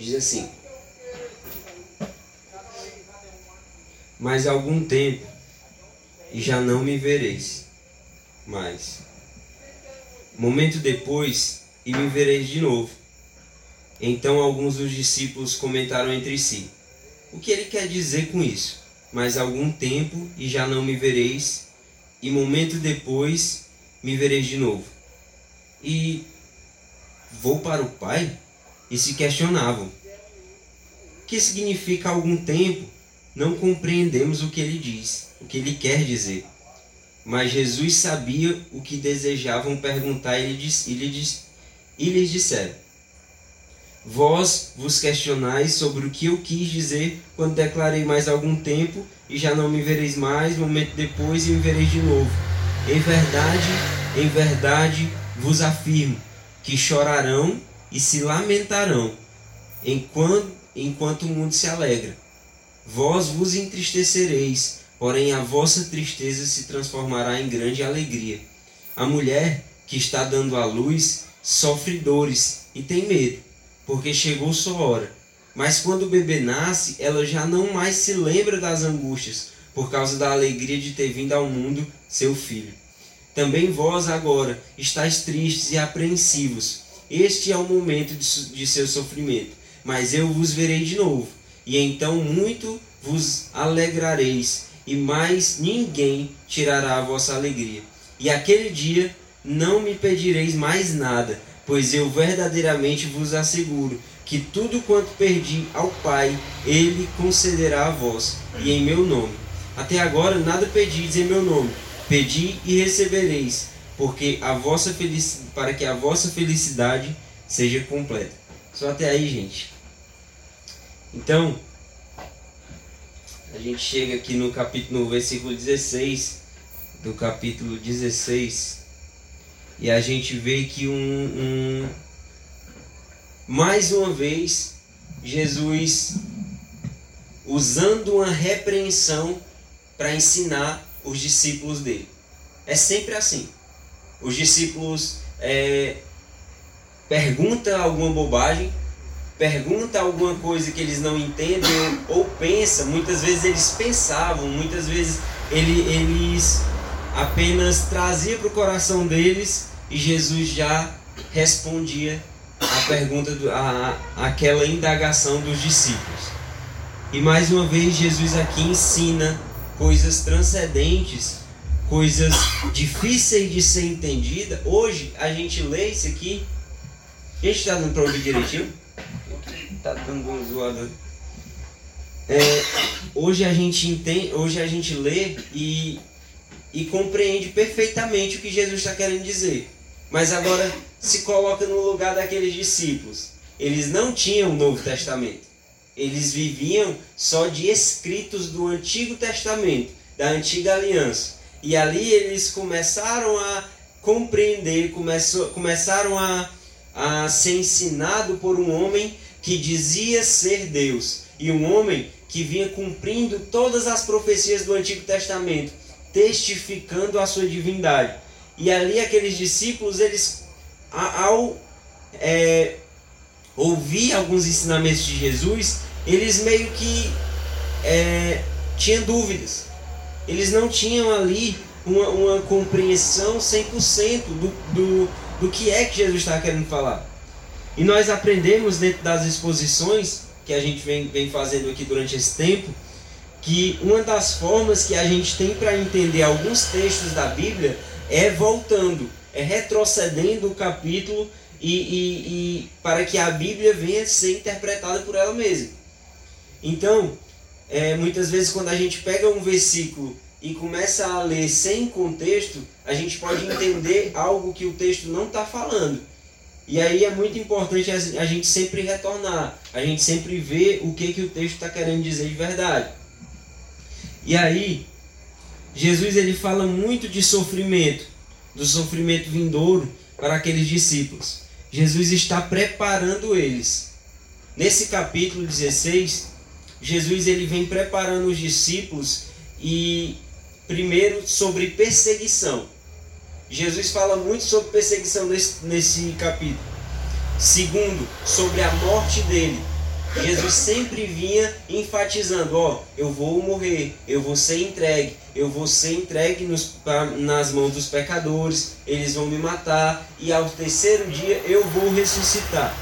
Diz assim: Mas algum tempo e já não me vereis mais. Momento depois e me vereis de novo. Então alguns dos discípulos comentaram entre si: O que ele quer dizer com isso? Mas algum tempo e já não me vereis, e momento depois me vereis de novo. E vou para o Pai? E se questionavam: que significa algum tempo? Não compreendemos o que ele diz, o que ele quer dizer. Mas Jesus sabia o que desejavam perguntar e lhes, e lhes, e lhes disseram: Vós vos questionais sobre o que eu quis dizer quando declarei mais algum tempo e já não me vereis mais, momento depois e me vereis de novo. Em verdade, em verdade vos afirmo que chorarão e se lamentarão enquanto, enquanto o mundo se alegra. Vós vos entristecereis, porém a vossa tristeza se transformará em grande alegria. A mulher que está dando à luz sofre dores e tem medo, porque chegou sua hora. Mas quando o bebê nasce, ela já não mais se lembra das angústias, por causa da alegria de ter vindo ao mundo seu filho. Também vós agora estáis tristes e apreensivos. Este é o momento de, de seu sofrimento. Mas eu vos verei de novo, e então muito vos alegrareis, e mais ninguém tirará a vossa alegria. E aquele dia não me pedireis mais nada, pois eu verdadeiramente vos asseguro que tudo quanto perdi ao Pai, ele concederá a vós, e em meu nome. Até agora nada pedis em meu nome Pedi e recebereis, porque a vossa felicidade, para que a vossa felicidade seja completa. Só até aí, gente. Então, a gente chega aqui no capítulo, no versículo 16 do capítulo 16 e a gente vê que um, um mais uma vez Jesus usando uma repreensão para ensinar os discípulos dele. É sempre assim. Os discípulos é, perguntam alguma bobagem, perguntam alguma coisa que eles não entendem ou, pensam. Muitas vezes eles pensavam, muitas vezes ele, eles apenas traziam para o coração deles e Jesus já respondia a pergunta, do, a, aquela indagação dos discípulos. E mais uma vez Jesus aqui ensina coisas transcendentes, coisas difíceis de ser entendida. Hoje a gente lê isso aqui. A gente está dando para ouvir direitinho? Tá dando bom zoado. É, hoje a gente entende, hoje a gente lê e, e compreende perfeitamente o que Jesus está querendo dizer. Mas agora se coloca no lugar daqueles discípulos. Eles não tinham o Novo Testamento. Eles viviam só de escritos do Antigo Testamento, da Antiga Aliança. E ali eles começaram a compreender, começou, começaram a, a ser ensinado por um homem que dizia ser Deus. E um homem que vinha cumprindo todas as profecias do Antigo Testamento, testificando a sua divindade. E ali aqueles discípulos, eles ao é, ouvir alguns ensinamentos de Jesus, eles meio que é, tinham dúvidas. Eles não tinham ali uma, uma compreensão 100% do, do, do que é que Jesus estava querendo falar. E nós aprendemos dentro das exposições que a gente vem, vem fazendo aqui durante esse tempo, que uma das formas que a gente tem para entender alguns textos da Bíblia é voltando, é retrocedendo o capítulo e, e, e para que a Bíblia venha ser interpretada por ela mesma. Então, é, muitas vezes quando a gente pega um versículo e começa a ler sem contexto, a gente pode entender algo que o texto não está falando. E aí é muito importante a gente sempre retornar, a gente sempre ver o que, que o texto está querendo dizer de verdade. E aí, Jesus ele fala muito de sofrimento, do sofrimento vindouro para aqueles discípulos. Jesus está preparando eles. Nesse capítulo 16, Jesus ele vem preparando os discípulos e primeiro sobre perseguição. Jesus fala muito sobre perseguição nesse, nesse capítulo. Segundo, sobre a morte dele. Jesus sempre vinha enfatizando: ó, eu vou morrer, eu vou ser entregue, eu vou ser entregue nos, pra, nas mãos dos pecadores, eles vão me matar e ao terceiro dia eu vou ressuscitar.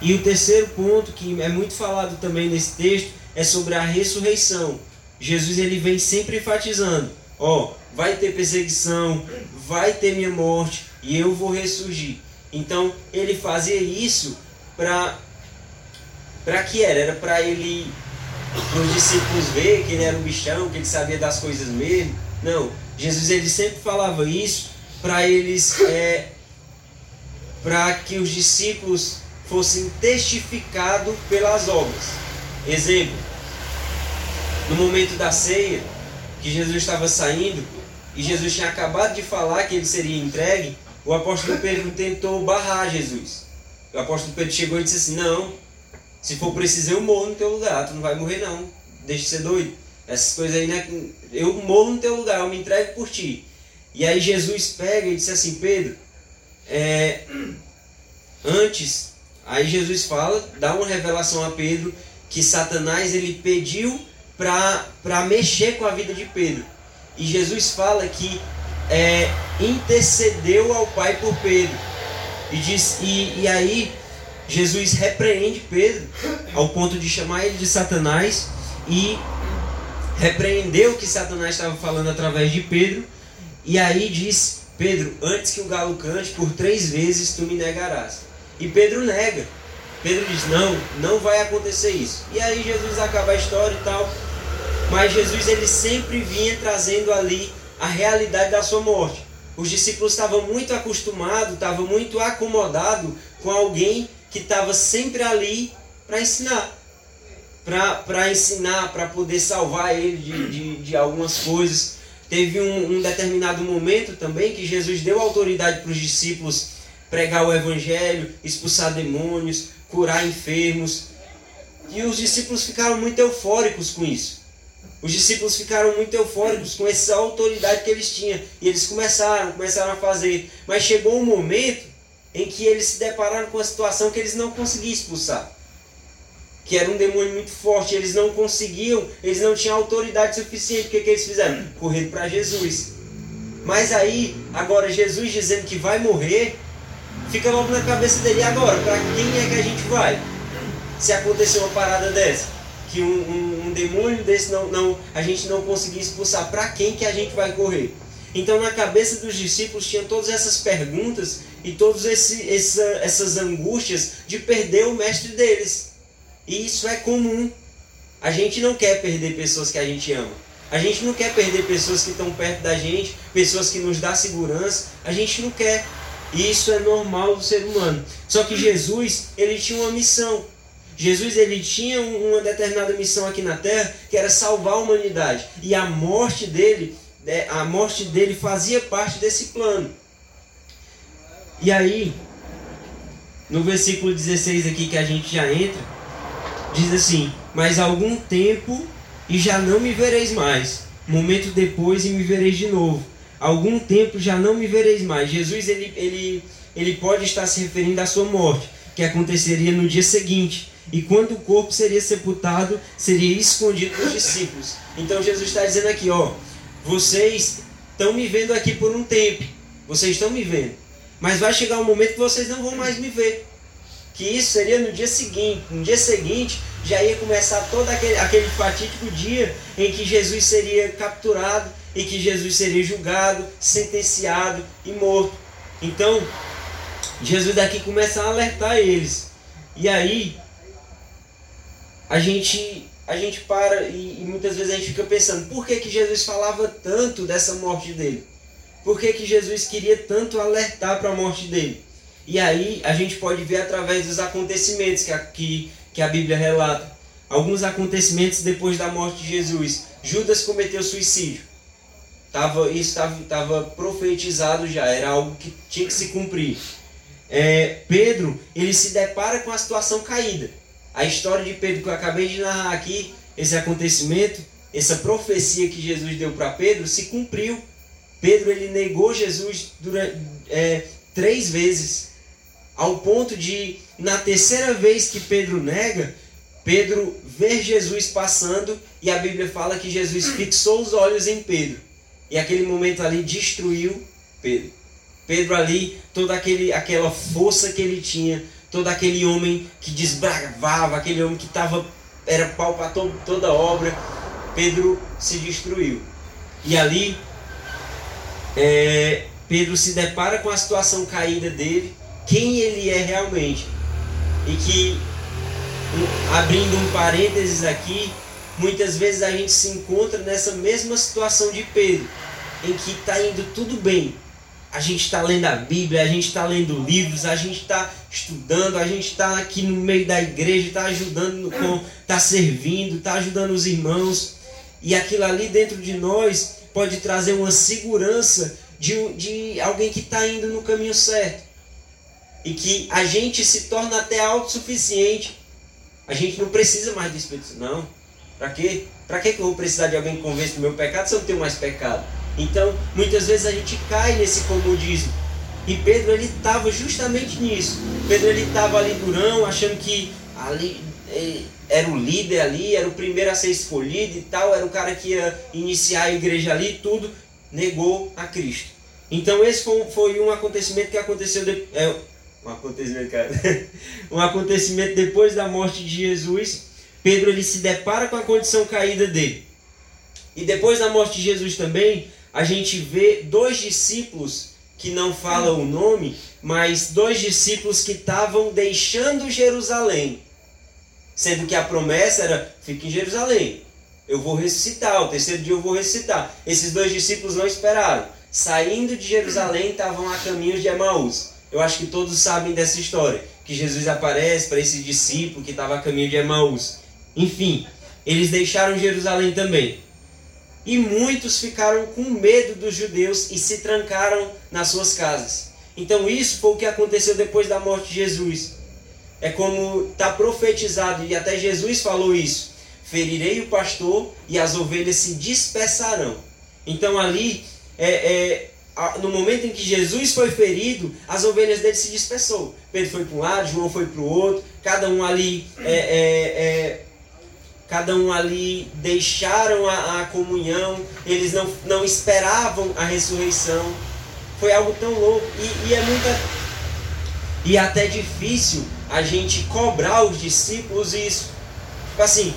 E o terceiro ponto que é muito falado também nesse texto é sobre a ressurreição. Jesus ele vem sempre enfatizando: ó, vai ter perseguição, vai ter minha morte e eu vou ressurgir. Então ele fazia isso para para que era? Era para ele os discípulos ver que ele era um bichão, que ele sabia das coisas mesmo. Não, Jesus ele sempre falava isso para eles é, para que os discípulos fossem testificados pelas obras. Exemplo, no momento da ceia, que Jesus estava saindo e Jesus tinha acabado de falar que ele seria entregue, o apóstolo Pedro tentou barrar Jesus. O apóstolo Pedro chegou e disse assim: Não, se for preciso eu morro no teu lugar, tu não vai morrer não. Deixa de ser doido. Essas coisas aí, né? Eu morro no teu lugar, eu me entrego por ti. E aí Jesus pega e disse assim: Pedro, é, antes, aí Jesus fala, dá uma revelação a Pedro que Satanás ele pediu para mexer com a vida de Pedro. E Jesus fala que é, intercedeu ao Pai por Pedro. E, diz, e, e aí Jesus repreende Pedro ao ponto de chamar ele de Satanás e repreendeu o que Satanás estava falando através de Pedro. E aí diz: Pedro, antes que o galo cante, por três vezes tu me negarás. E Pedro nega. Pedro diz: Não, não vai acontecer isso. E aí Jesus acaba a história e tal. Mas Jesus ele sempre vinha trazendo ali a realidade da sua morte. Os discípulos estavam muito acostumados, estavam muito acomodados com alguém que estava sempre ali para ensinar. Para ensinar, para poder salvar ele de, de, de algumas coisas. Teve um, um, determinado momento também que Jesus deu autoridade para os discípulos pregar o evangelho, expulsar demônios, curar enfermos. E os discípulos ficaram muito eufóricos com isso. Os discípulos ficaram muito eufóricos com essa autoridade que eles tinham. E eles começaram, começaram a fazer. Mas chegou um momento em que eles se depararam com a situação que eles não conseguiam expulsar. Que era um demônio muito forte. Eles não conseguiam, eles não tinham autoridade suficiente. O que, que eles fizeram? Correram para Jesus. Mas aí, agora Jesus dizendo que vai morrer, fica logo na cabeça dele. Agora, para quem é que a gente vai? Se acontecer uma parada dessa que um, um, um, demônio desse não, não, a gente não conseguir expulsar, para quem que a gente vai correr? Então na cabeça dos discípulos tinha todas essas perguntas e todas essa, essas angústias de perder o mestre deles. E isso é comum. A gente não quer perder pessoas que a gente ama. A gente não quer perder pessoas que estão perto da gente, pessoas que nos dão segurança. A gente não quer. E isso é normal do ser humano. Só que Jesus, ele tinha uma missão. Jesus ele tinha uma determinada missão aqui na terra, que era salvar a humanidade. E a morte dele, né, a morte dele fazia parte desse plano. E aí, no versículo 16 aqui que a gente já entra, diz assim: Mas algum tempo e já não me vereis mais. Momento depois e me vereis de novo. Algum tempo já não me vereis mais. Jesus ele, ele, ele pode estar se referindo à sua morte, que aconteceria no dia seguinte. E quando o corpo seria sepultado, seria escondido dos discípulos. Então Jesus está dizendo aqui, ó, vocês estão me vendo aqui por um tempo. Vocês estão me vendo. Mas vai chegar um momento que vocês não vão mais me ver. Que isso seria no dia seguinte. No dia seguinte já ia começar todo aquele, aquele fatídico dia em que Jesus seria capturado e que Jesus seria julgado, sentenciado e morto. Então, Jesus daqui começa a alertar eles. E aí, a gente a gente para e, e, muitas vezes a gente fica pensando por que, que Jesus falava tanto dessa morte dele? Por que, que Jesus queria tanto alertar para a morte dele? E aí a gente pode ver através dos acontecimentos que que, que a Bíblia relata. Alguns acontecimentos depois da morte de Jesus. Judas cometeu suicídio. Tava, isso estava profetizado já, era algo que tinha que se cumprir. É, Pedro, ele se depara com a situação caída a história de Pedro que eu acabei de narrar aqui, esse acontecimento, essa profecia que Jesus deu para Pedro, se cumpriu. Pedro ele negou Jesus durante, é, três vezes, ao ponto de, na terceira vez que Pedro nega, Pedro vê Jesus passando e a Bíblia fala que Jesus fixou os olhos em Pedro. E aquele momento ali destruiu Pedro. Pedro ali, toda aquele, aquela força que ele tinha, todo aquele homem que desbravava, aquele homem que tava, era pau para toda obra, Pedro se destruiu. E ali, é, Pedro se depara com a situação caída dele, quem ele é realmente. E que, abrindo um parênteses aqui, muitas vezes a gente se encontra nessa mesma situação de Pedro, em que está indo tudo bem, a gente está lendo a Bíblia, a gente está lendo livros, a gente está estudando, a gente está aqui no meio da igreja, está ajudando, está servindo, está ajudando os irmãos. E aquilo ali dentro de nós pode trazer uma segurança de, de alguém que está indo no caminho certo. E que a gente se torna até autossuficiente. A gente não precisa mais do Espírito Santo. Não. Para quê? Para que eu vou precisar de alguém que convença do meu pecado se eu não tenho mais pecado? Então, muitas vezes a gente cai nesse comodismo. E Pedro ele estava justamente nisso. Pedro ele estava ali durão, achando que ali eh, era o líder ali, era o primeiro a ser escolhido e tal, era o cara que ia iniciar a igreja ali, tudo negou a Cristo. Então esse foi, um acontecimento que aconteceu é, um acontecimento, cara, um acontecimento depois da morte de Jesus. Pedro ele se depara com a condição caída dele. E depois da morte de Jesus também, a gente vê dois discípulos que não falam o nome, mas dois discípulos que estavam deixando Jerusalém. Sendo que a promessa era: fique em Jerusalém, eu vou ressuscitar, o terceiro dia eu vou ressuscitar. Esses dois discípulos não esperaram. Saindo de Jerusalém, estavam a caminho de Emaús. Eu acho que todos sabem dessa história. Que Jesus aparece para esse discípulo que estava a caminho de Emaús. Enfim, eles deixaram Jerusalém também. E muitos ficaram com medo dos judeus e se trancaram nas suas casas. Então isso foi o que aconteceu depois da morte de Jesus. É como está profetizado, e até Jesus falou isso: ferirei o pastor e as ovelhas se dispersarão. Então ali, é, é, no momento em que Jesus foi ferido, as ovelhas dele se dispersou. Pedro foi para um lado, João foi para o outro, cada um ali é, é, é cada um ali deixaram a, a, comunhão, eles não, não esperavam a ressurreição. Foi algo tão louco. E, e é muita. E até difícil a gente cobrar os discípulos isso. Tipo assim,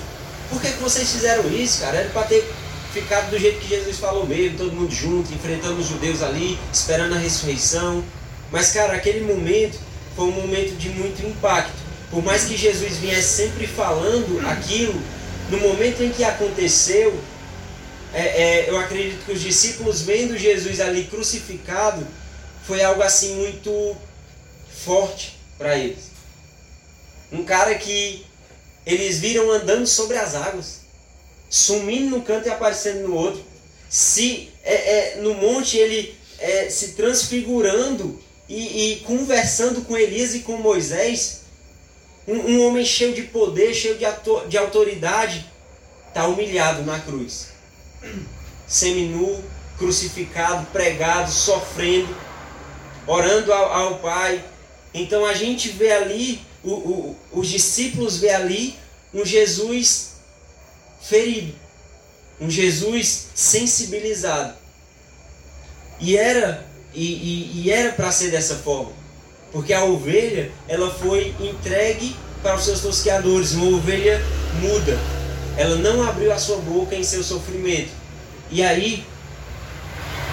por que, que vocês fizeram isso, cara? Era para ter ficado do jeito que Jesus falou mesmo, todo mundo junto, enfrentando os judeus ali, esperando a ressurreição. Mas, cara, aquele momento foi um momento de muito impacto. Por mais que Jesus viesse sempre falando aquilo, no momento em que aconteceu, é, é, eu acredito que os discípulos vendo Jesus ali crucificado foi algo assim muito forte para eles. Um cara que eles viram andando sobre as águas, sumindo no canto e aparecendo no outro. Se é, é no monte ele é, se transfigurando e, e, conversando com Elias e com Moisés, um, um homem cheio de poder, cheio de, ator, de autoridade, está humilhado na cruz. Seminu, crucificado, pregado, sofrendo, orando ao, ao Pai. Então a gente vê ali, o, o, os discípulos vê ali um Jesus ferido, um Jesus sensibilizado. E era e, e, e era para ser dessa forma. Porque a ovelha, ela foi entregue para os seus tosqueadores, uma ovelha muda. Ela não abriu a sua boca em seu sofrimento. E aí,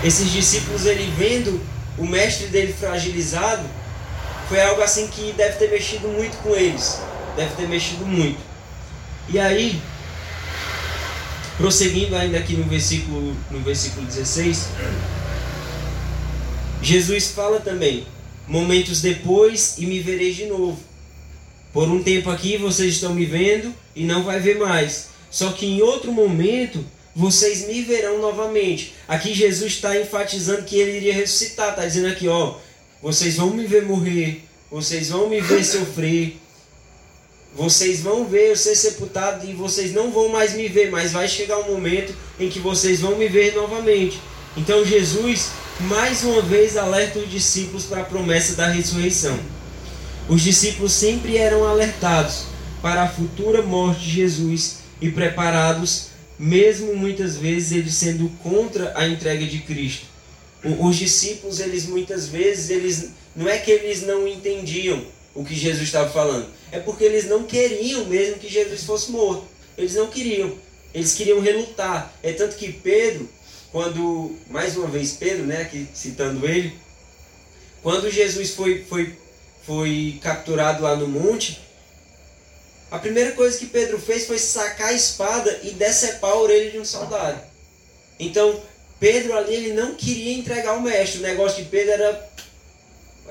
esses discípulos, ele vendo o mestre dele fragilizado, foi algo assim que deve ter mexido muito com eles. Deve ter mexido muito. E aí, prosseguindo ainda aqui no versículo, no versículo 16, Jesus fala também: Momentos depois e me vereis de novo. Por um tempo aqui vocês estão me vendo e não vai ver mais. Só que em outro momento vocês me verão novamente. Aqui Jesus está enfatizando que ele iria ressuscitar. Está dizendo aqui, ó, vocês vão me ver morrer, vocês vão me ver sofrer, vocês vão ver eu ser sepultado e vocês não vão mais me ver, mas vai chegar um momento em que vocês vão me ver novamente. Então Jesus mais uma vez alerta os discípulos para a promessa da ressurreição. Os discípulos sempre eram alertados, para a futura morte de Jesus e preparados, mesmo muitas vezes eles sendo contra a entrega de Cristo. Os discípulos, eles muitas vezes, eles não é que eles não entendiam o que Jesus estava falando, é porque eles não queriam mesmo que Jesus fosse morto. Eles não queriam. Eles queriam relutar. É tanto que Pedro, quando, mais uma vez Pedro, né, aqui citando ele, quando Jesus foi, foi, foi capturado lá no monte, a primeira coisa que Pedro fez foi sacar a espada e decepar a orelha de um soldado. Então, Pedro ali ele não queria entregar o mestre. O negócio de Pedro era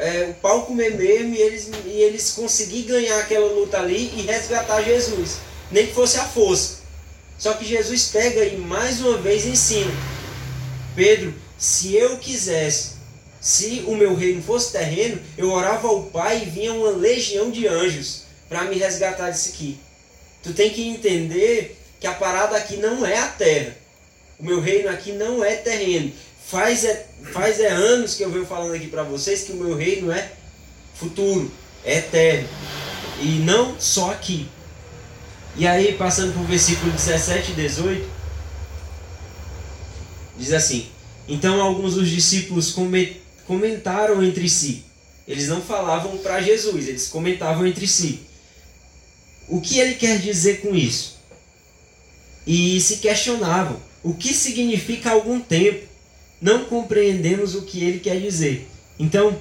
é, o pau comer mesmo e eles, e eles conseguir ganhar aquela luta ali e resgatar Jesus. Nem que fosse a força. Só que Jesus pega e mais uma vez ensina. Pedro, se eu quisesse, se o meu reino fosse terreno, eu orava ao Pai e vinha uma legião de anjos para me resgatar disso aqui. Tu tem que entender que a parada aqui não é a terra. O meu reino aqui não é terreno. Faz é, faz é anos que eu venho falando aqui para vocês que o meu reino é futuro, é eterno. E não só aqui. E aí, passando para o versículo 17 e 18, diz assim: Então alguns dos discípulos comentaram entre si. Eles não falavam para Jesus, eles comentavam entre si. O que ele quer dizer com isso? E se questionavam: o que significa algum tempo? Não compreendemos o que ele quer dizer. Então,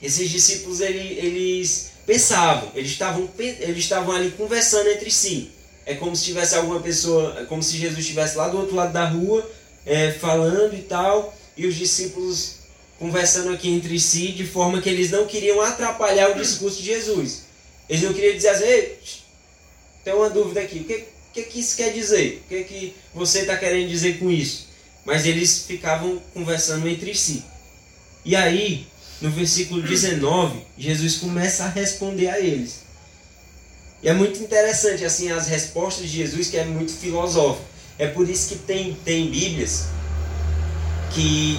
esses discípulos eles pensavam, eles estavam, eles estavam ali conversando entre si. É como se tivesse alguma pessoa, é como se Jesus estivesse lá do outro lado da rua, é, falando e tal, e os discípulos conversando aqui entre si, de forma que eles não queriam atrapalhar o discurso de Jesus. Eles não queriam dizer assim, tem uma dúvida aqui, o que, que, que isso quer dizer? O que, que você está querendo dizer com isso? Mas eles ficavam conversando entre si. E aí, no versículo 19, Jesus começa a responder a eles. E é muito interessante assim as respostas de Jesus, que é muito filosófico. É por isso que tem, tem Bíblias que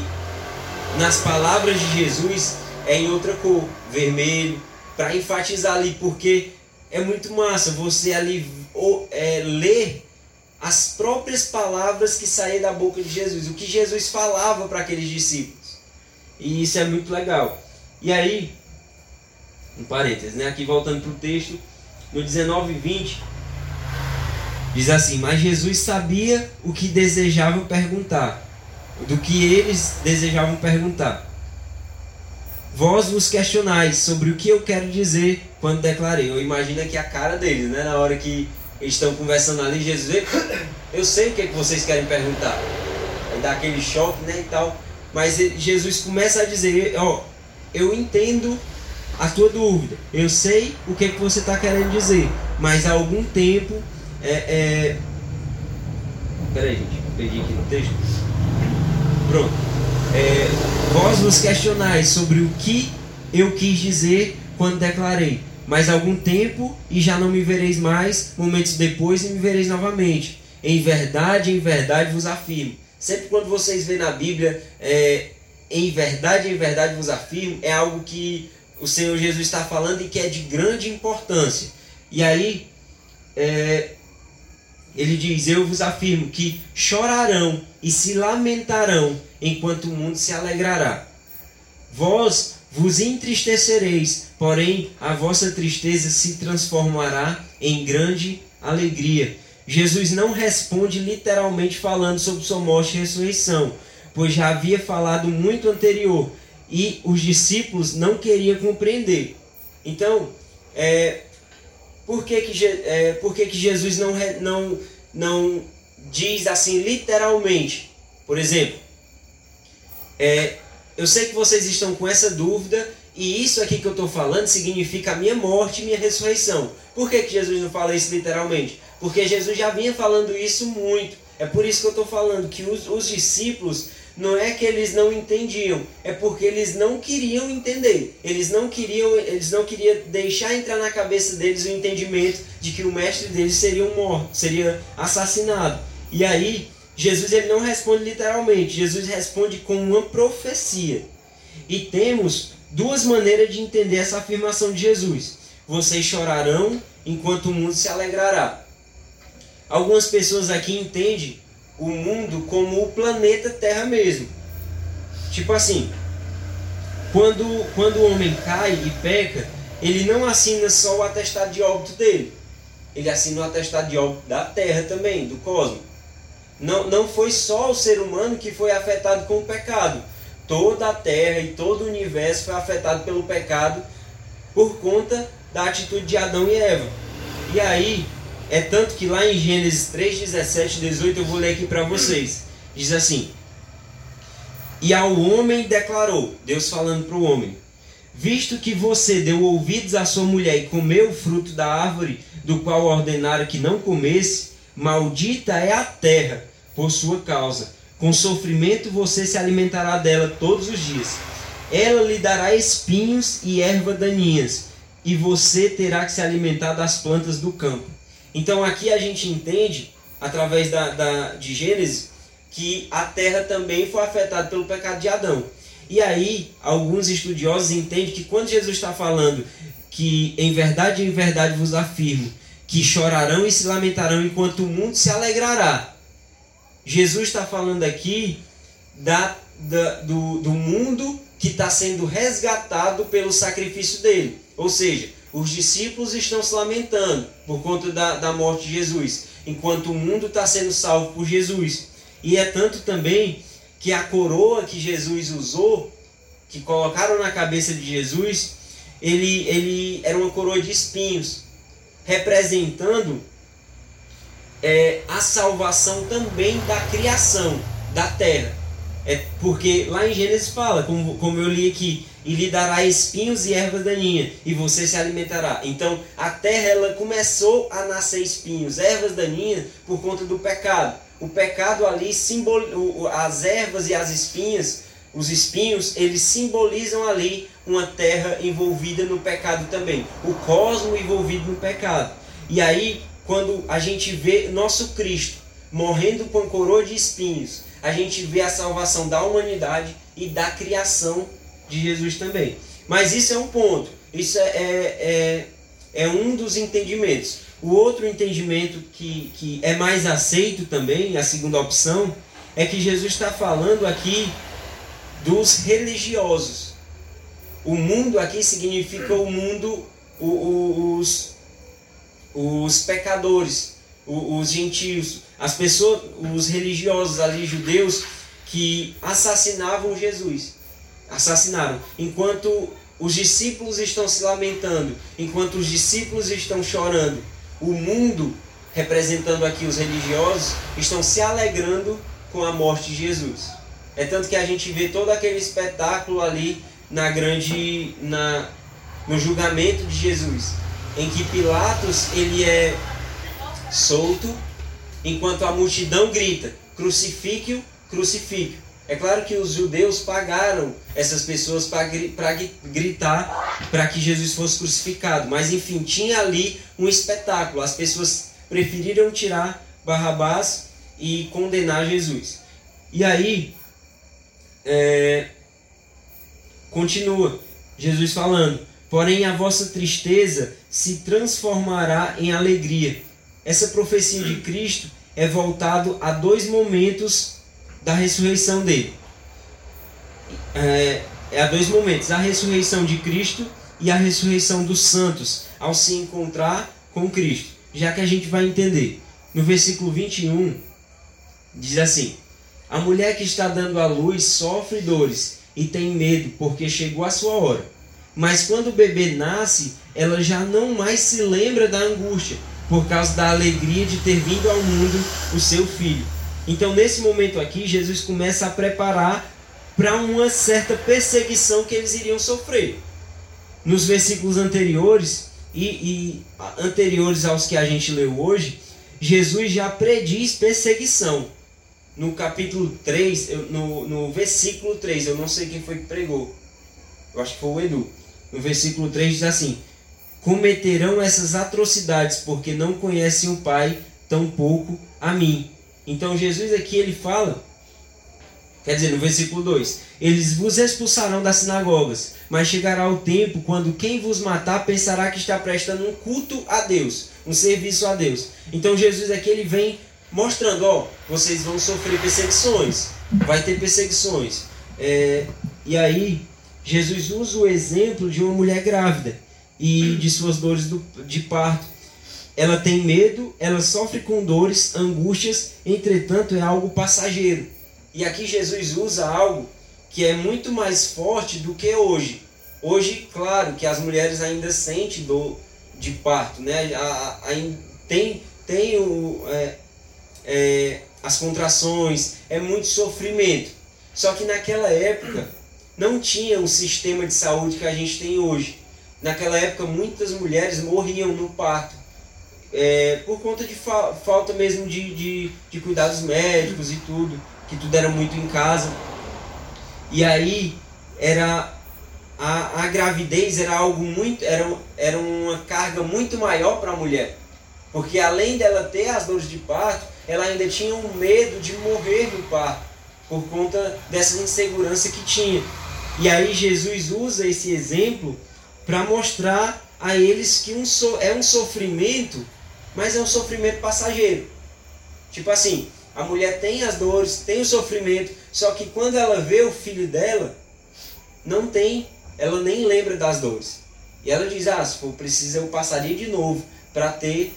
nas palavras de Jesus é em outra cor, vermelho, para enfatizar ali, porque é muito massa você ali ou, é, ler as próprias palavras que saíam da boca de Jesus, o que Jesus falava para aqueles discípulos. E isso é muito legal. E aí, um parênteses, né? Aqui voltando para o texto, no 19 e 20, diz assim: Mas Jesus sabia o que desejavam perguntar, do que eles desejavam perguntar. Vós vos questionais sobre o que eu quero dizer quando declarei. Eu imagino que a cara deles, né? Na hora que estão conversando ali, Jesus, eu sei o que, é que vocês querem perguntar. Aí dá aquele choque, né? E tal. Mas Jesus começa a dizer: Ó, eu entendo a tua dúvida, eu sei o que, é que você está querendo dizer, mas há algum tempo. É, é... Peraí, gente, perdi aqui no texto. Pronto. É, vós vos questionais sobre o que eu quis dizer quando declarei. Mas algum tempo e já não me vereis mais, momentos depois e me vereis novamente. Em verdade, em verdade vos afirmo Sempre quando vocês vêem na Bíblia, é, em verdade, em verdade vos afirmo, é algo que o Senhor Jesus está falando e que é de grande importância. E aí, é, ele diz: Eu vos afirmo que chorarão e se lamentarão enquanto o mundo se alegrará. Vós vos entristecereis, porém a vossa tristeza se transformará em grande alegria. Jesus não responde literalmente falando sobre sua morte e ressurreição, pois já havia falado muito anterior e os discípulos não queriam compreender. Então, é, por, que, que, é, por que, que Jesus não, não, não diz assim literalmente? Por exemplo, é, eu sei que vocês estão com essa dúvida e isso aqui que eu estou falando significa a minha morte e minha ressurreição. Por que, que Jesus não fala isso literalmente? Porque Jesus já vinha falando isso muito. É por isso que eu estou falando que os, os discípulos não é que eles não entendiam, é porque eles não queriam entender. Eles não queriam, eles não queriam deixar entrar na cabeça deles o entendimento de que o mestre deles seria morto, seria assassinado. E aí Jesus ele não responde literalmente, Jesus responde com uma profecia. E temos duas maneiras de entender essa afirmação de Jesus. Vocês chorarão enquanto o mundo se alegrará. Algumas pessoas aqui entendem o mundo como o planeta Terra mesmo. Tipo assim, quando, quando o homem cai e peca, ele não assina só o atestado de óbito dele. Ele assina o atestado de óbito da Terra também, do cosmos. Não, não foi só o ser humano que foi afetado com o pecado. Toda a Terra e todo o universo foi afetado pelo pecado por conta da atitude de Adão e Eva. E aí, é tanto que lá em Gênesis 3, 17 18, eu vou ler aqui para vocês. Diz assim: E ao homem declarou, Deus falando para o homem: Visto que você deu ouvidos à sua mulher e comeu o fruto da árvore do qual ordenara que não comesse, maldita é a terra por sua causa. Com sofrimento você se alimentará dela todos os dias. Ela lhe dará espinhos e erva daninhas, e você terá que se alimentar das plantas do campo. Então aqui a gente entende, através da, da, de Gênesis, que a terra também foi afetada pelo pecado de Adão. E aí, alguns estudiosos entendem que quando Jesus está falando que em verdade, em verdade vos afirmo, que chorarão e se lamentarão enquanto o mundo se alegrará. Jesus está falando aqui da, da do, do mundo que está sendo resgatado pelo sacrifício dele. Ou seja, os discípulos estão se lamentando por conta da, da morte de Jesus, enquanto o mundo está sendo salvo por Jesus. E é tanto também que a coroa que Jesus usou, que colocaram na cabeça de Jesus, ele, ele era uma coroa de espinhos, representando é, a salvação também da criação, da terra. É porque lá em Gênesis fala, como, como eu li aqui, e lhe dará espinhos e ervas daninhas, e você se alimentará. Então a terra ela começou a nascer espinhos, ervas daninhas, por conta do pecado. O pecado ali, simbol, as ervas e as espinhas, os espinhos, eles simbolizam ali uma terra envolvida no pecado também. O cosmo envolvido no pecado. E aí, quando a gente vê nosso Cristo morrendo com coroa de espinhos, a gente vê a salvação da humanidade e da criação de Jesus também. Mas isso é um ponto, isso é, é, é, é um dos entendimentos. O outro entendimento que, que é mais aceito também, a segunda opção, é que Jesus está falando aqui dos religiosos. O mundo aqui significa o mundo, os, os pecadores, os gentios, as pessoas, os religiosos ali, judeus, que assassinavam Jesus assassinaram. Enquanto os discípulos estão se lamentando, enquanto os discípulos estão chorando, o mundo, representando aqui os religiosos, estão se alegrando com a morte de Jesus. É tanto que a gente vê todo aquele espetáculo ali na grande na no julgamento de Jesus, em que Pilatos ele é solto, enquanto a multidão grita: crucifique-o, crucifique-o. É claro que os judeus pagaram essas pessoas para gritar para que Jesus fosse crucificado, mas enfim, tinha ali um espetáculo. As pessoas preferiram tirar Barrabás e condenar Jesus. E aí, é, continua Jesus falando: Porém, a vossa tristeza se transformará em alegria. Essa profecia de Cristo é voltado a dois momentos da ressurreição dele. É, é há dois momentos: a ressurreição de Cristo e a ressurreição dos santos, ao se encontrar com Cristo. Já que a gente vai entender. No versículo 21, diz assim: A mulher que está dando à luz sofre dores e tem medo, porque chegou a sua hora. Mas quando o bebê nasce, ela já não mais se lembra da angústia, por causa da alegria de ter vindo ao mundo o seu filho. Então, nesse momento aqui, Jesus começa a preparar para uma certa perseguição que eles iriam sofrer. Nos versículos anteriores e, e, anteriores aos que a gente leu hoje, Jesus já prediz perseguição. No capítulo 3, eu, no, no versículo 3, eu não sei quem foi que pregou. Eu acho que foi o Edu. No versículo 3 diz assim: Cometerão essas atrocidades porque não conhecem o Pai, tampouco a mim. Então Jesus aqui ele fala, quer dizer, no versículo 2: Eles vos expulsarão das sinagogas, mas chegará o tempo quando quem vos matar pensará que está prestando um culto a Deus, um serviço a Deus. Então Jesus aqui ele vem mostrando, ó, vocês vão sofrer perseguições, vai ter perseguições. É, e aí Jesus usa o exemplo de uma mulher grávida e de suas dores do, de parto. Ela tem medo, ela sofre com dores, angústias, entretanto é algo passageiro. E aqui Jesus usa algo que é muito mais forte do que hoje. Hoje, claro, que as mulheres ainda sentem dor de parto, né? A, a, a, tem tem o, é, é, as contrações, é muito sofrimento. Só que naquela época não tinha o sistema de saúde que a gente tem hoje. Naquela época muitas mulheres morriam no parto. É, por conta de fa falta mesmo de, de, de cuidados médicos e tudo, que tudo era muito em casa. E aí era a, a gravidez era algo muito era, era uma carga muito maior para a mulher porque além dela ter as dores de parto ela ainda tinha um medo de morrer no parto por conta dessa insegurança que tinha e aí Jesus usa esse exemplo para mostrar a eles que um so, é um sofrimento mas é um sofrimento passageiro tipo assim a mulher tem as dores tem o sofrimento só que quando ela vê o filho dela não tem ela nem lembra das dores. E ela diz: Ah, se for preciso, eu passaria de novo para ter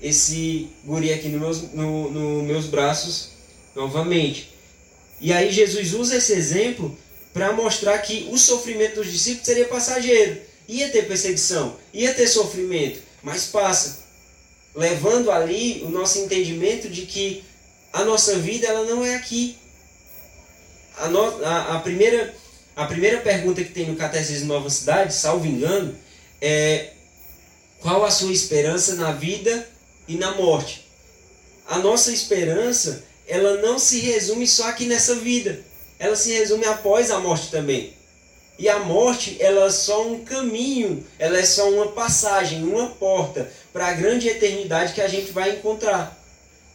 esse guri aqui nos meus, no, no meus braços novamente. E aí Jesus usa esse exemplo para mostrar que o sofrimento dos discípulos seria passageiro. Ia ter perseguição, ia ter sofrimento, mas passa. Levando ali o nosso entendimento de que a nossa vida ela não é aqui. A, no, a, a primeira a primeira pergunta que tem no Catecismo Nova Cidade, salvo engano, é qual a sua esperança na vida e na morte? A nossa esperança, ela não se resume só aqui nessa vida. Ela se resume após a morte também. E a morte, ela é só um caminho, ela é só uma passagem, uma porta para a grande eternidade que a gente vai encontrar.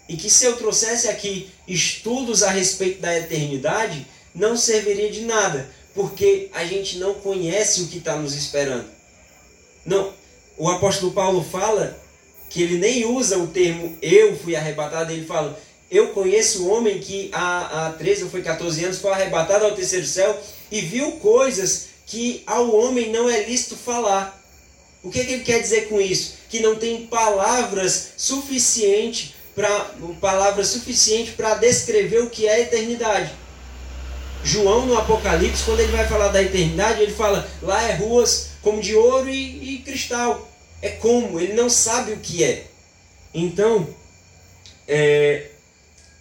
E que se eu trouxesse aqui estudos a respeito da eternidade, não serviria de nada, porque a gente não conhece o que está nos esperando. Não, o apóstolo Paulo fala que ele nem usa o termo eu fui arrebatado, ele fala eu conheço um homem que há, há 13 ou foi 14 anos foi arrebatado ao terceiro céu e viu coisas que ao homem não é lícito falar. O que, que ele quer dizer com isso? Que não tem palavras suficiente para palavras suficiente para descrever o que é a eternidade. João no Apocalipse, quando ele vai falar da eternidade, ele fala: lá é ruas como de ouro e, e cristal. É como, ele não sabe o que é. Então, é,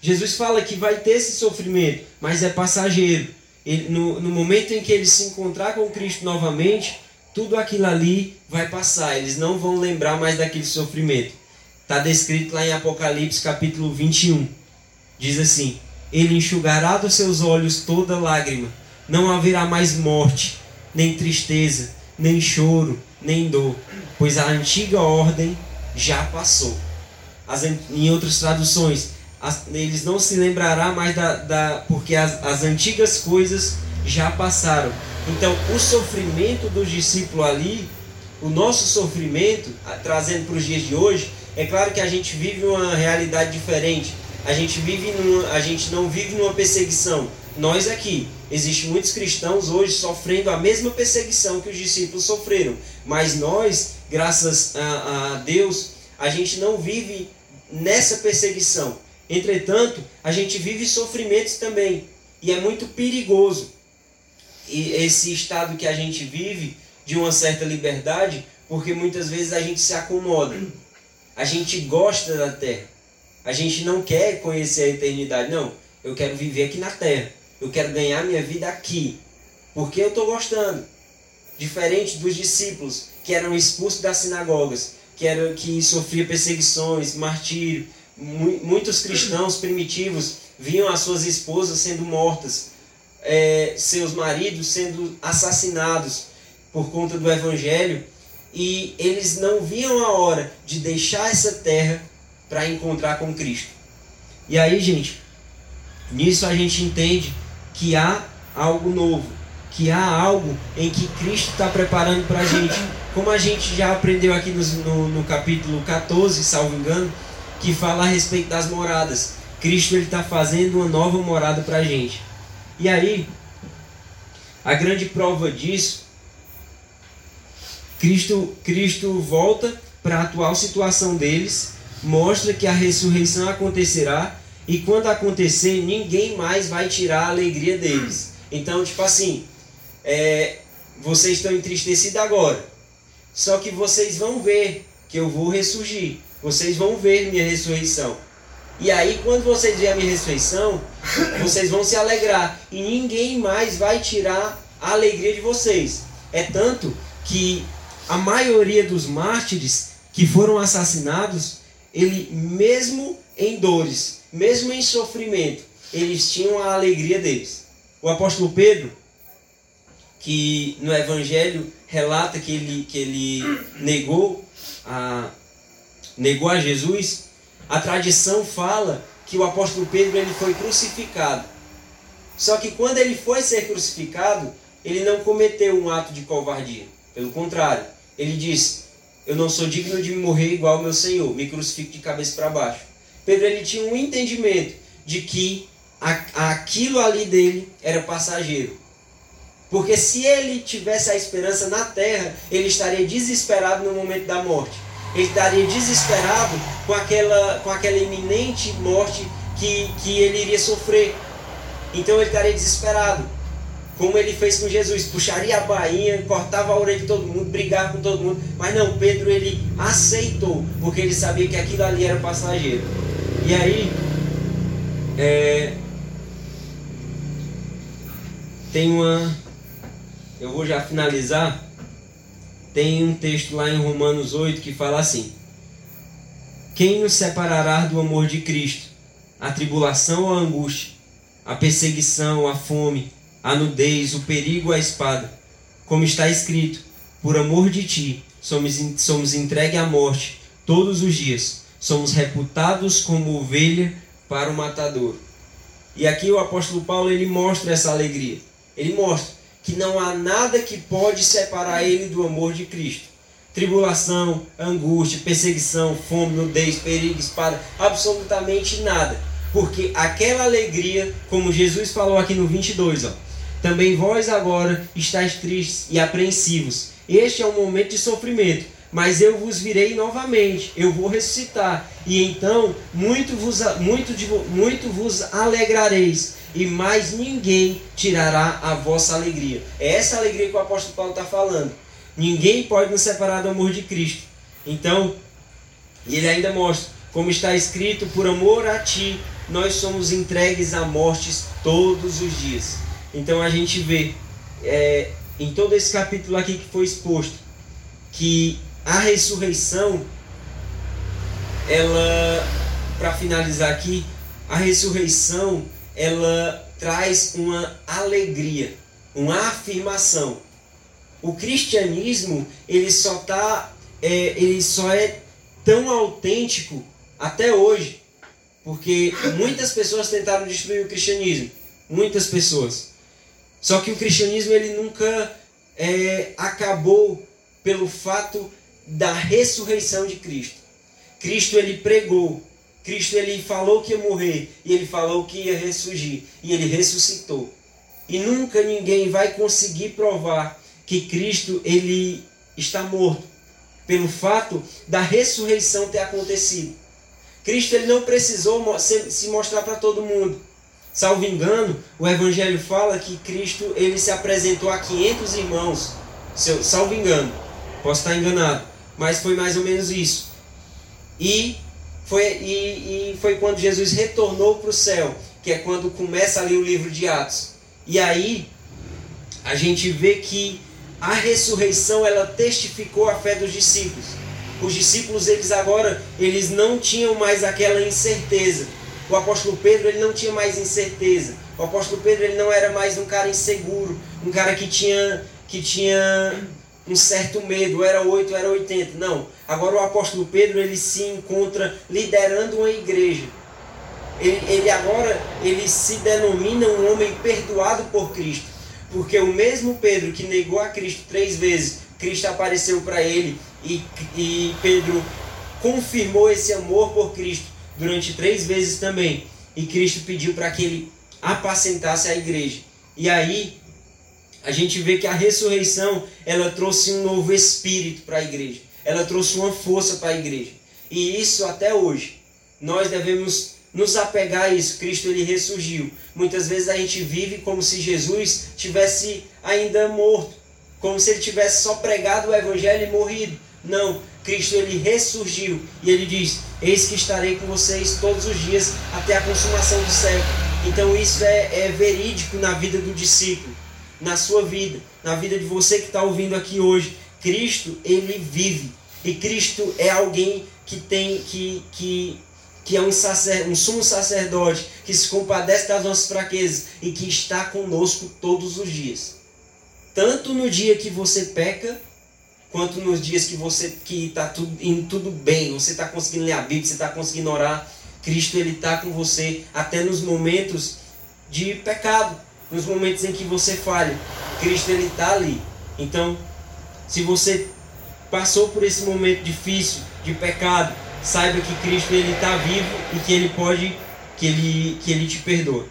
Jesus fala que vai ter esse sofrimento, mas é passageiro. Ele, no, no momento em que ele se encontrar com Cristo novamente, tudo aquilo ali vai passar. Eles não vão lembrar mais daquele sofrimento. Está descrito lá em Apocalipse capítulo 21. Diz assim: ele enxugará dos seus olhos toda lágrima. Não haverá mais morte, nem tristeza, nem choro, nem dor, pois a antiga ordem já passou. As, em outras traduções, as, eles não se lembrará mais da, da porque as, as antigas coisas já passaram. Então, o sofrimento dos discípulos ali, o nosso sofrimento, trazendo para os dias de hoje, é claro que a gente vive uma realidade diferente. A gente vive numa, a gente não vive numa perseguição. Nós aqui, existem muitos cristãos hoje sofrendo a mesma perseguição que os discípulos sofreram, mas nós, graças a, a Deus, a gente não vive nessa perseguição. Entretanto, a gente vive sofrimentos também, e é muito perigoso e esse estado que a gente vive de uma certa liberdade, porque muitas vezes a gente se acomoda. A gente gosta da terra. A gente não quer conhecer a eternidade, não. Eu quero viver aqui na terra. Eu quero ganhar minha vida aqui. Porque eu estou gostando. Diferente dos discípulos que eram expulsos das sinagogas, que, eram, que sofriam perseguições, martírio. Muitos cristãos primitivos viam as suas esposas sendo mortas, é, seus maridos sendo assassinados por conta do evangelho, e eles não viam a hora de deixar essa terra para encontrar com Cristo. E aí, gente, nisso a gente entende que há algo novo. que há algo em que Cristo está preparando para a gente. Como a gente já aprendeu aqui no, no, no, capítulo 14, salvo engano, que fala a respeito das moradas. Cristo está fazendo uma nova morada para a gente. E aí, a grande prova disso, Cristo, Cristo volta para a atual situação deles, mostra que a ressurreição acontecerá e quando acontecer, ninguém mais vai tirar a alegria deles. Então, tipo assim, é, vocês estão entristecidos agora. Só que vocês vão ver que eu vou ressurgir. Vocês vão ver minha ressurreição. E aí, quando vocês verem a minha ressurreição, vocês vão se alegrar. E ninguém mais vai tirar a alegria de vocês. É tanto que a maioria dos mártires que foram assassinados, ele mesmo em dores, mesmo em sofrimento, eles tinham a alegria deles. O apóstolo Pedro, que no Evangelho relata que ele, que ele negou, a, negou a Jesus, a tradição fala que o apóstolo Pedro ele foi crucificado. Só que quando ele foi ser crucificado, ele não cometeu um ato de covardia. Pelo contrário, ele disse: Eu não sou digno de morrer igual ao meu Senhor, me crucifico de cabeça para baixo. Pedro ele tinha um entendimento de que aquilo ali dele era passageiro. Porque se ele tivesse a esperança na terra, ele estaria desesperado no momento da morte. Ele estaria desesperado com aquela, com aquela iminente morte que, que ele iria sofrer. Então ele estaria desesperado. Como ele fez com Jesus, puxaria a bainha, cortava a orelha de todo mundo, brigava com todo mundo. Mas não, Pedro ele aceitou, porque ele sabia que aquilo ali era passageiro. E aí, é, tem uma eu vou já finalizar. Tem um texto lá em Romanos 8 que fala assim: Quem nos separará do amor de Cristo? A tribulação ou a angústia? A perseguição, a fome, a nudez, o perigo, a espada? Como está escrito: Por amor de ti, somos, somos entregues à morte todos os dias. Somos reputados como ovelha para o matador. E aqui o apóstolo Paulo ele mostra essa alegria. Ele mostra que não há nada que pode separar ele do amor de Cristo. Tribulação, angústia, perseguição, fome, nudez, perigo, espada, absolutamente nada. Porque aquela alegria, como Jesus falou aqui no 22, ó, também vós agora estáis tristes e apreensivos. Este é um momento de sofrimento, mas eu vos virei novamente, eu vou ressuscitar, e então muito vos, muito, muito vos alegrareis, e mais ninguém tirará a vossa alegria. É essa alegria que o apóstolo Paulo está falando. Ninguém pode nos separar do amor de Cristo. Então, ele ainda mostra, como está escrito, por amor a ti, nós somos entregues à morte todos os dias. Então a gente vê é, em todo esse capítulo aqui que foi exposto que a ressurreição, ela, para finalizar aqui, a ressurreição ela traz uma alegria, uma afirmação. O cristianismo ele só tá, é, ele só é tão autêntico até hoje, porque muitas pessoas tentaram destruir o cristianismo, muitas pessoas. Só que o cristianismo ele nunca é, acabou pelo fato da ressurreição de Cristo. Cristo ele pregou Cristo ele falou que ia morrer e ele falou que ia ressurgir e ele ressuscitou. E nunca ninguém vai conseguir provar que Cristo ele está morto pelo fato da ressurreição ter acontecido. Cristo ele não precisou se mostrar para todo mundo. Salvo engano, o evangelho fala que Cristo ele se apresentou a 500 irmãos. Salvo engano, posso estar enganado, mas foi mais ou menos isso. E foi, e, e foi quando Jesus retornou para o céu, que é quando começa ali o livro de Atos. E aí a gente vê que a ressurreição ela testificou a fé dos discípulos. Os discípulos eles agora eles não tinham mais aquela incerteza. O apóstolo Pedro ele não tinha mais incerteza. O apóstolo Pedro ele não era mais um cara inseguro, um cara que tinha que tinha um certo medo, era 8, era 80. Não. Agora o apóstolo Pedro ele se encontra liderando uma igreja. Ele, ele agora ele se denomina um homem perdoado por Cristo. Porque o mesmo Pedro que negou a Cristo três vezes, Cristo apareceu para ele e, e Pedro confirmou esse amor por Cristo durante três vezes também. E Cristo pediu para que ele apacentasse a igreja. E aí a gente vê que a ressurreição ela trouxe um novo espírito para a igreja. Ela trouxe uma força para a igreja. E isso até hoje. Nós devemos nos apegar a isso. Cristo ele ressurgiu. Muitas vezes a gente vive como se Jesus tivesse ainda morto, como se ele tivesse só pregado o evangelho e morrido. Não, Cristo ele ressurgiu e ele diz: Eis que estarei com vocês todos os dias até a consumação do século. Então isso é, é verídico na vida do discípulo, na sua vida, na vida de você que está ouvindo aqui hoje. Cristo ele vive e Cristo é alguém que tem que, que que é um, sacer, um sumo sacerdote que se compadece das nossas fraquezas e que está conosco todos os dias. Tanto no dia que você peca, quanto nos dias que você que está tudo, indo tudo bem, você está conseguindo ler a Bíblia, você está conseguindo orar, Cristo ele está com você até nos momentos de pecado, nos momentos em que você falha, Cristo ele está ali. Então, se você passou por esse momento difícil de pecado, saiba que Cristo ele está vivo e que ele pode, que ele, que ele te perdoa.